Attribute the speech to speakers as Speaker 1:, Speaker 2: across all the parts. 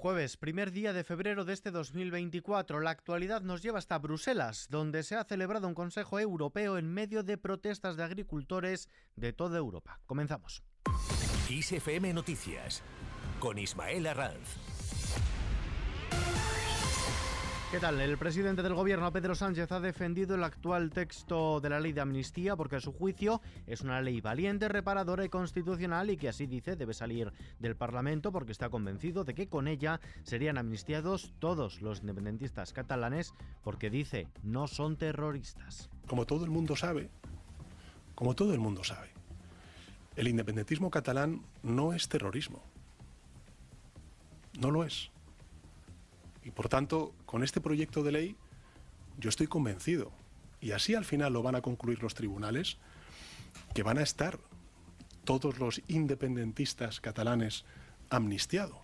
Speaker 1: Jueves, primer día de febrero de este 2024. La actualidad nos lleva hasta Bruselas, donde se ha celebrado un Consejo Europeo en medio de protestas de agricultores de toda Europa. Comenzamos.
Speaker 2: ISFM Noticias con Ismael Arranz.
Speaker 1: ¿Qué tal? El presidente del gobierno, Pedro Sánchez, ha defendido el actual texto de la ley de amnistía porque a su juicio es una ley valiente, reparadora y constitucional y que así dice debe salir del Parlamento porque está convencido de que con ella serían amnistiados todos los independentistas catalanes porque dice no son terroristas.
Speaker 3: Como todo el mundo sabe, como todo el mundo sabe, el independentismo catalán no es terrorismo. No lo es. Y por tanto, con este proyecto de ley, yo estoy convencido, y así al final lo van a concluir los tribunales, que van a estar todos los independentistas catalanes amnistiados,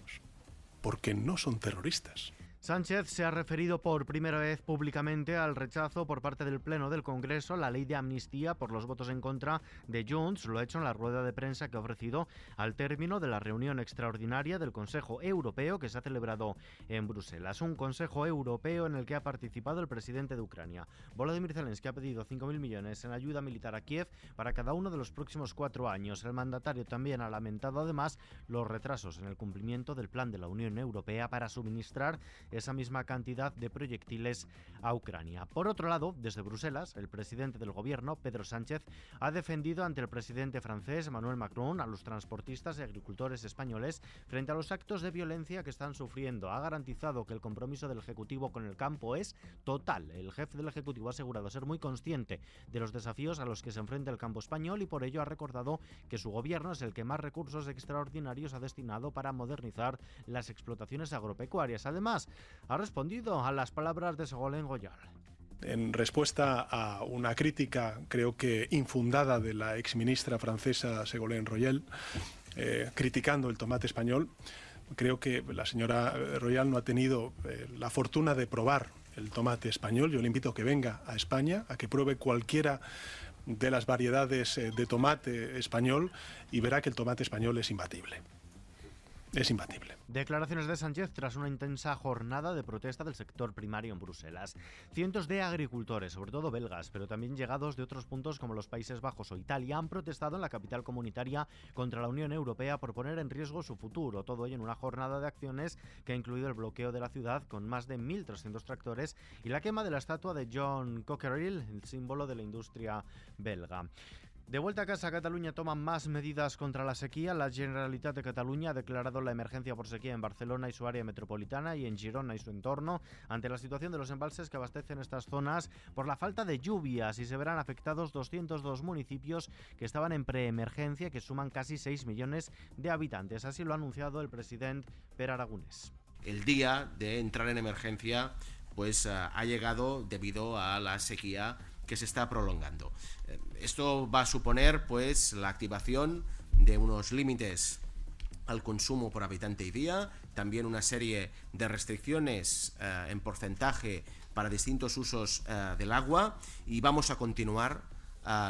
Speaker 3: porque no son terroristas.
Speaker 1: Sánchez se ha referido por primera vez públicamente al rechazo por parte del Pleno del Congreso la ley de amnistía por los votos en contra de Junts. Lo ha hecho en la rueda de prensa que ha ofrecido al término de la reunión extraordinaria del Consejo Europeo que se ha celebrado en Bruselas. Un Consejo Europeo en el que ha participado el presidente de Ucrania. Volodymyr Zelensky ha pedido 5.000 millones en ayuda militar a Kiev para cada uno de los próximos cuatro años. El mandatario también ha lamentado además los retrasos en el cumplimiento del plan de la Unión Europea para suministrar esa misma cantidad de proyectiles a Ucrania. Por otro lado, desde Bruselas, el presidente del gobierno, Pedro Sánchez, ha defendido ante el presidente francés, Emmanuel Macron, a los transportistas y agricultores españoles frente a los actos de violencia que están sufriendo. Ha garantizado que el compromiso del Ejecutivo con el campo es total. El jefe del Ejecutivo ha asegurado ser muy consciente de los desafíos a los que se enfrenta el campo español y por ello ha recordado que su gobierno es el que más recursos extraordinarios ha destinado para modernizar las explotaciones agropecuarias. Además, ha respondido a las palabras de Segolén Goyal.
Speaker 3: En respuesta a una crítica, creo que infundada, de la exministra francesa Ségolène Royal, eh, criticando el tomate español, creo que la señora Royal no ha tenido eh, la fortuna de probar el tomate español. Yo le invito a que venga a España, a que pruebe cualquiera de las variedades eh, de tomate español y verá que el tomate español es imbatible es imbatible.
Speaker 1: Declaraciones de Sánchez tras una intensa jornada de protesta del sector primario en Bruselas. Cientos de agricultores, sobre todo belgas, pero también llegados de otros puntos como los Países Bajos o Italia, han protestado en la capital comunitaria contra la Unión Europea por poner en riesgo su futuro. Todo ello en una jornada de acciones que ha incluido el bloqueo de la ciudad con más de 1.300 tractores y la quema de la estatua de John Cockerill, el símbolo de la industria belga. De vuelta a casa, Cataluña toma más medidas contra la sequía. La Generalitat de Cataluña ha declarado la emergencia por sequía en Barcelona y su área metropolitana y en Girona y su entorno ante la situación de los embalses que abastecen estas zonas por la falta de lluvias y se verán afectados 202 municipios que estaban en preemergencia que suman casi 6 millones de habitantes. Así lo ha anunciado el presidente Per Aragonés.
Speaker 4: El día de entrar en emergencia pues eh, ha llegado debido a la sequía que se está prolongando. Eh, esto va a suponer pues la activación de unos límites al consumo por habitante y día, también una serie de restricciones eh, en porcentaje para distintos usos eh, del agua y vamos a continuar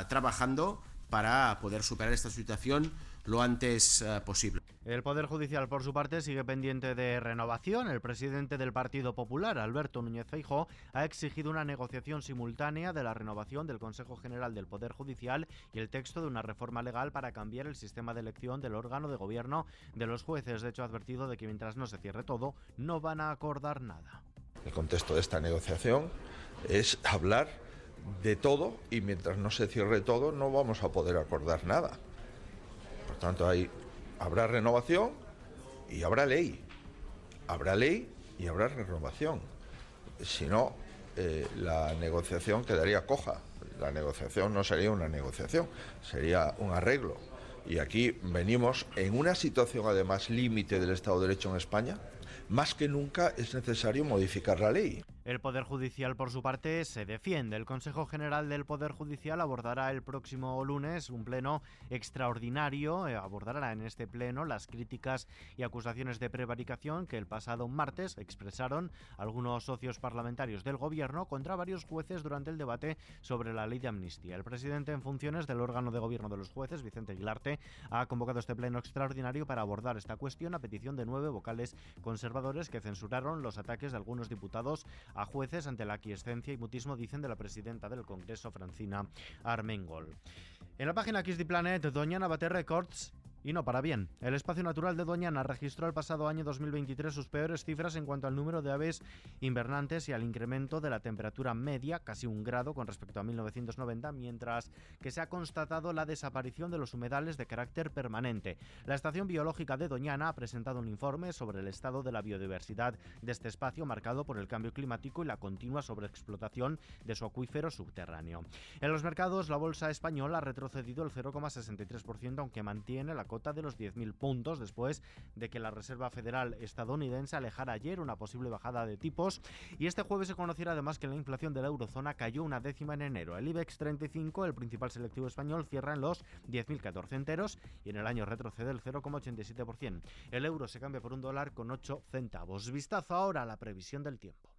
Speaker 4: trabajando para poder superar esta situación lo antes posible.
Speaker 1: El Poder Judicial, por su parte, sigue pendiente de renovación. El presidente del Partido Popular, Alberto Núñez Feijóo, ha exigido una negociación simultánea de la renovación del Consejo General del Poder Judicial y el texto de una reforma legal para cambiar el sistema de elección del órgano de gobierno de los jueces. De hecho, ha advertido de que mientras no se cierre todo, no van a acordar nada.
Speaker 5: El contexto de esta negociación es hablar de todo y mientras no se cierre todo no vamos a poder acordar nada. Por tanto, hay, habrá renovación y habrá ley. Habrá ley y habrá renovación. Si no, eh, la negociación quedaría coja. La negociación no sería una negociación, sería un arreglo. Y aquí venimos en una situación además límite del Estado de Derecho en España. Más que nunca es necesario modificar la ley.
Speaker 1: El Poder Judicial, por su parte, se defiende. El Consejo General del Poder Judicial abordará el próximo lunes un pleno extraordinario. Eh, abordará en este pleno las críticas y acusaciones de prevaricación que el pasado martes expresaron algunos socios parlamentarios del Gobierno contra varios jueces durante el debate sobre la ley de amnistía. El presidente en funciones del órgano de gobierno de los jueces, Vicente Aguilarte, ha convocado este pleno extraordinario para abordar esta cuestión a petición de nueve vocales conservadores que censuraron los ataques de algunos diputados a jueces ante la aquiescencia y mutismo, dicen, de la presidenta del Congreso, Francina Armengol. En la página Kiss the Planet, Doñana bate Records y no para bien. El espacio natural de Doñana registró el pasado año 2023 sus peores cifras en cuanto al número de aves invernantes y al incremento de la temperatura media, casi un grado con respecto a 1990, mientras que se ha constatado la desaparición de los humedales de carácter permanente. La Estación Biológica de Doñana ha presentado un informe sobre el estado de la biodiversidad de este espacio marcado por el cambio climático y la continua sobreexplotación de su acuífero subterráneo. En los mercados, la bolsa española ha retrocedido el 0,63%, aunque mantiene la de los 10.000 puntos después de que la Reserva Federal estadounidense alejara ayer una posible bajada de tipos y este jueves se conociera además que la inflación de la eurozona cayó una décima en enero. El IBEX 35, el principal selectivo español, cierra en los 10.014 enteros y en el año retrocede el 0,87%. El euro se cambia por un dólar con 8 centavos. Vistazo ahora a la previsión del tiempo.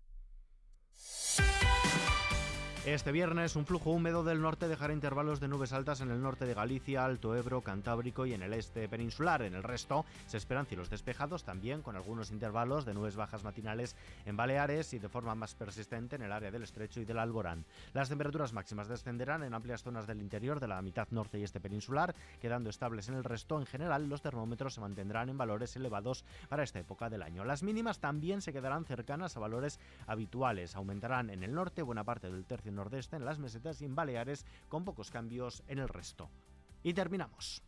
Speaker 1: Este viernes, un flujo húmedo del norte dejará intervalos de nubes altas en el norte de Galicia, Alto Ebro, Cantábrico y en el este peninsular. En el resto, se esperan cielos despejados también, con algunos intervalos de nubes bajas matinales en Baleares y de forma más persistente en el área del estrecho y del Alborán. Las temperaturas máximas descenderán en amplias zonas del interior de la mitad norte y este peninsular, quedando estables en el resto. En general, los termómetros se mantendrán en valores elevados para esta época del año. Las mínimas también se quedarán cercanas a valores habituales. Aumentarán en el norte buena parte del tercio nordeste, en las mesetas y en Baleares, con pocos cambios en el resto. Y terminamos.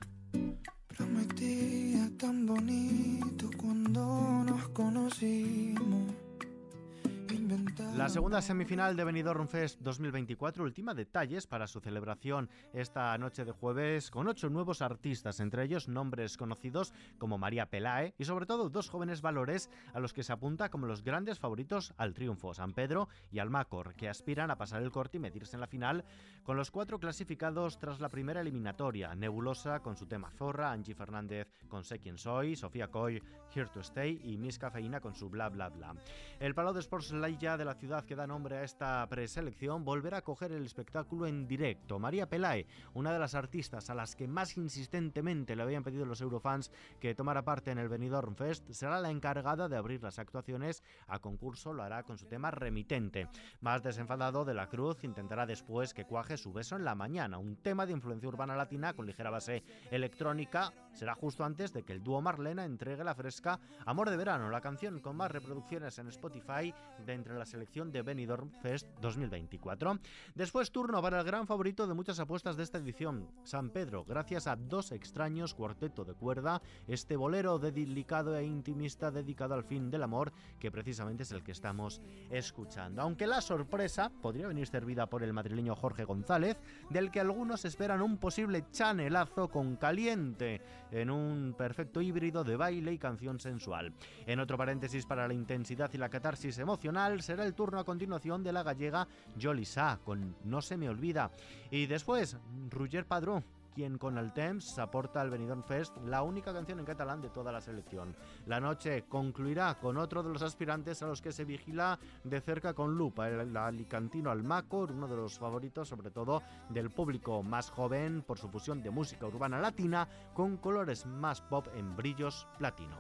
Speaker 1: La segunda semifinal de Benidorm Fest 2024 última detalles para su celebración. Esta noche de jueves con ocho nuevos artistas, entre ellos nombres conocidos como María Pelae y sobre todo dos jóvenes valores a los que se apunta como los grandes favoritos al triunfo, San Pedro y Almacor, que aspiran a pasar el corte y medirse en la final con los cuatro clasificados tras la primera eliminatoria, Nebulosa con su tema Zorra, Angie Fernández con Sé quién soy, Sofía Coy, Here to Stay y Miss Cafeína con su Bla Bla Bla. El Palau de Sports ya de la ciudad que da nombre a esta preselección volverá a coger el espectáculo en directo. María Pelae, una de las artistas a las que más insistentemente le habían pedido los eurofans que tomara parte en el Benidorm Fest, será la encargada de abrir las actuaciones a concurso, lo hará con su tema remitente. Más desenfadado de la Cruz intentará después que cuaje su beso en la mañana, un tema de influencia urbana latina con ligera base electrónica. Será justo antes de que el dúo Marlena entregue la fresca Amor de Verano, la canción con más reproducciones en Spotify de entre la selección de Benidorm Fest 2024. Después turno para el gran favorito de muchas apuestas de esta edición, San Pedro, gracias a dos extraños cuarteto de cuerda, este bolero delicado e intimista dedicado al fin del amor, que precisamente es el que estamos escuchando. Aunque la sorpresa podría venir servida por el madrileño Jorge González, del que algunos esperan un posible chanelazo con caliente en un perfecto híbrido de baile y canción sensual. En otro paréntesis para la intensidad y la catarsis emocional, será el turno a continuación de la gallega Jolisa con No se me olvida. Y después, Roger Padrón quien con el Temps aporta al Benidorm Fest la única canción en catalán de toda la selección. La noche concluirá con otro de los aspirantes a los que se vigila de cerca con lupa, el alicantino Almacor, uno de los favoritos sobre todo del público más joven por su fusión de música urbana latina con colores más pop en brillos platino.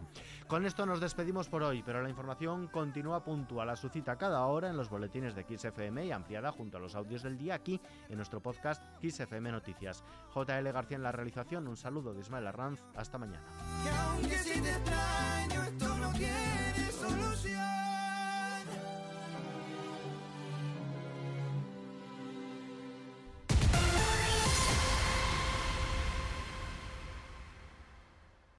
Speaker 1: Con esto nos despedimos por hoy, pero la información continúa puntual a su cita cada hora en los boletines de XFM y ampliada junto a los audios del día aquí en nuestro podcast XFM Noticias. JL García en la realización. Un saludo de Ismael Arranz. Hasta mañana.